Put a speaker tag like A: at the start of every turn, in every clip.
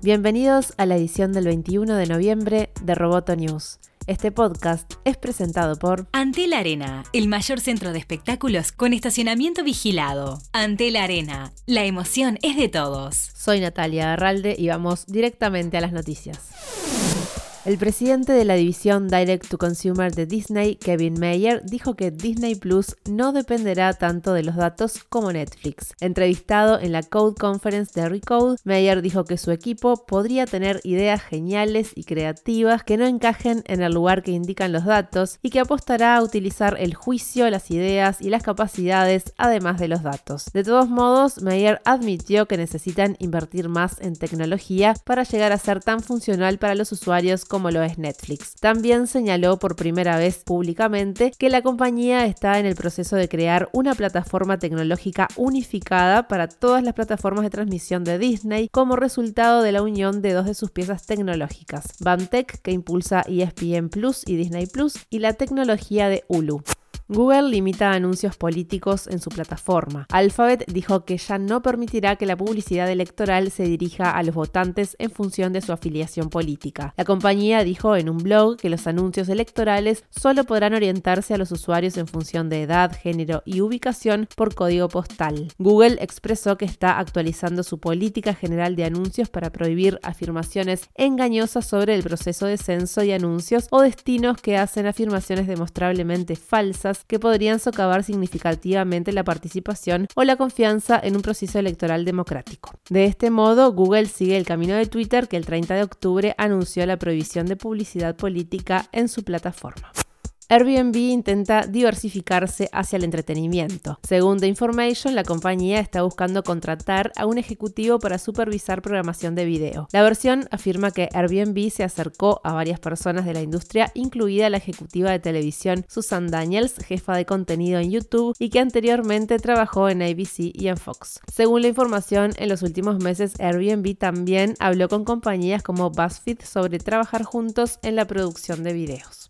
A: Bienvenidos a la edición del 21 de noviembre de Roboto News. Este podcast es presentado por
B: Antel Arena, el mayor centro de espectáculos con estacionamiento vigilado. Antel Arena, la emoción es de todos.
A: Soy Natalia Arralde y vamos directamente a las noticias. El presidente de la división Direct to Consumer de Disney, Kevin Mayer, dijo que Disney Plus no dependerá tanto de los datos como Netflix. Entrevistado en la Code Conference de Recode, Mayer dijo que su equipo podría tener ideas geniales y creativas que no encajen en el lugar que indican los datos y que apostará a utilizar el juicio, las ideas y las capacidades además de los datos. De todos modos, Mayer admitió que necesitan invertir más en tecnología para llegar a ser tan funcional para los usuarios como lo es Netflix. También señaló por primera vez públicamente que la compañía está en el proceso de crear una plataforma tecnológica unificada para todas las plataformas de transmisión de Disney como resultado de la unión de dos de sus piezas tecnológicas, BAMTech, que impulsa ESPN Plus y Disney Plus, y la tecnología de Hulu. Google limita anuncios políticos en su plataforma. Alphabet dijo que ya no permitirá que la publicidad electoral se dirija a los votantes en función de su afiliación política. La compañía dijo en un blog que los anuncios electorales solo podrán orientarse a los usuarios en función de edad, género y ubicación por código postal. Google expresó que está actualizando su política general de anuncios para prohibir afirmaciones engañosas sobre el proceso de censo y anuncios o destinos que hacen afirmaciones demostrablemente falsas que podrían socavar significativamente la participación o la confianza en un proceso electoral democrático. De este modo, Google sigue el camino de Twitter que el 30 de octubre anunció la prohibición de publicidad política en su plataforma. Airbnb intenta diversificarse hacia el entretenimiento. Según The Information, la compañía está buscando contratar a un ejecutivo para supervisar programación de video. La versión afirma que Airbnb se acercó a varias personas de la industria, incluida la ejecutiva de televisión Susan Daniels, jefa de contenido en YouTube y que anteriormente trabajó en ABC y en Fox. Según la información, en los últimos meses Airbnb también habló con compañías como BuzzFeed sobre trabajar juntos en la producción de videos.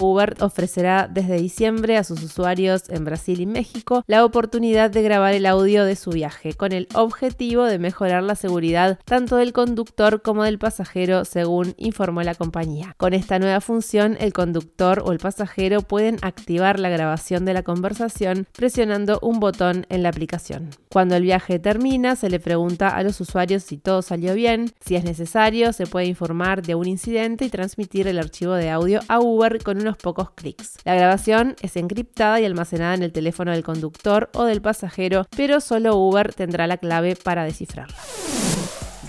A: Uber ofrecerá desde diciembre a sus usuarios en Brasil y México la oportunidad de grabar el audio de su viaje, con el objetivo de mejorar la seguridad tanto del conductor como del pasajero, según informó la compañía. Con esta nueva función, el conductor o el pasajero pueden activar la grabación de la conversación presionando un botón en la aplicación. Cuando el viaje termina, se le pregunta a los usuarios si todo salió bien, si es necesario, se puede informar de un incidente y transmitir el archivo de audio a Uber con una pocos clics. La grabación es encriptada y almacenada en el teléfono del conductor o del pasajero, pero solo Uber tendrá la clave para descifrarla.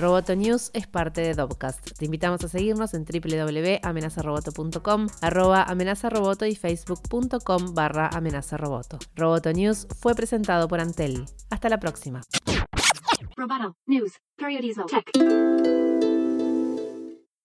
A: Roboto News es parte de Dobcast. Te invitamos a seguirnos en www.amenazaroboto.com, arroba amenazaroboto y facebook.com barra amenazaroboto. Roboto News fue presentado por Antel. Hasta la próxima.